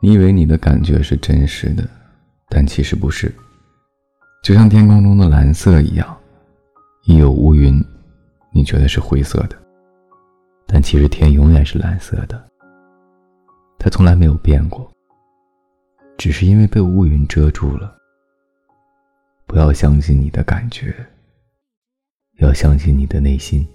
你以为你的感觉是真实的但其实不是。就像天空中的蓝色一样一有乌云你觉得是灰色的。但其实天永远是蓝色的。它从来没有变过。只是因为被乌云遮住了。不要相信你的感觉要相信你的内心。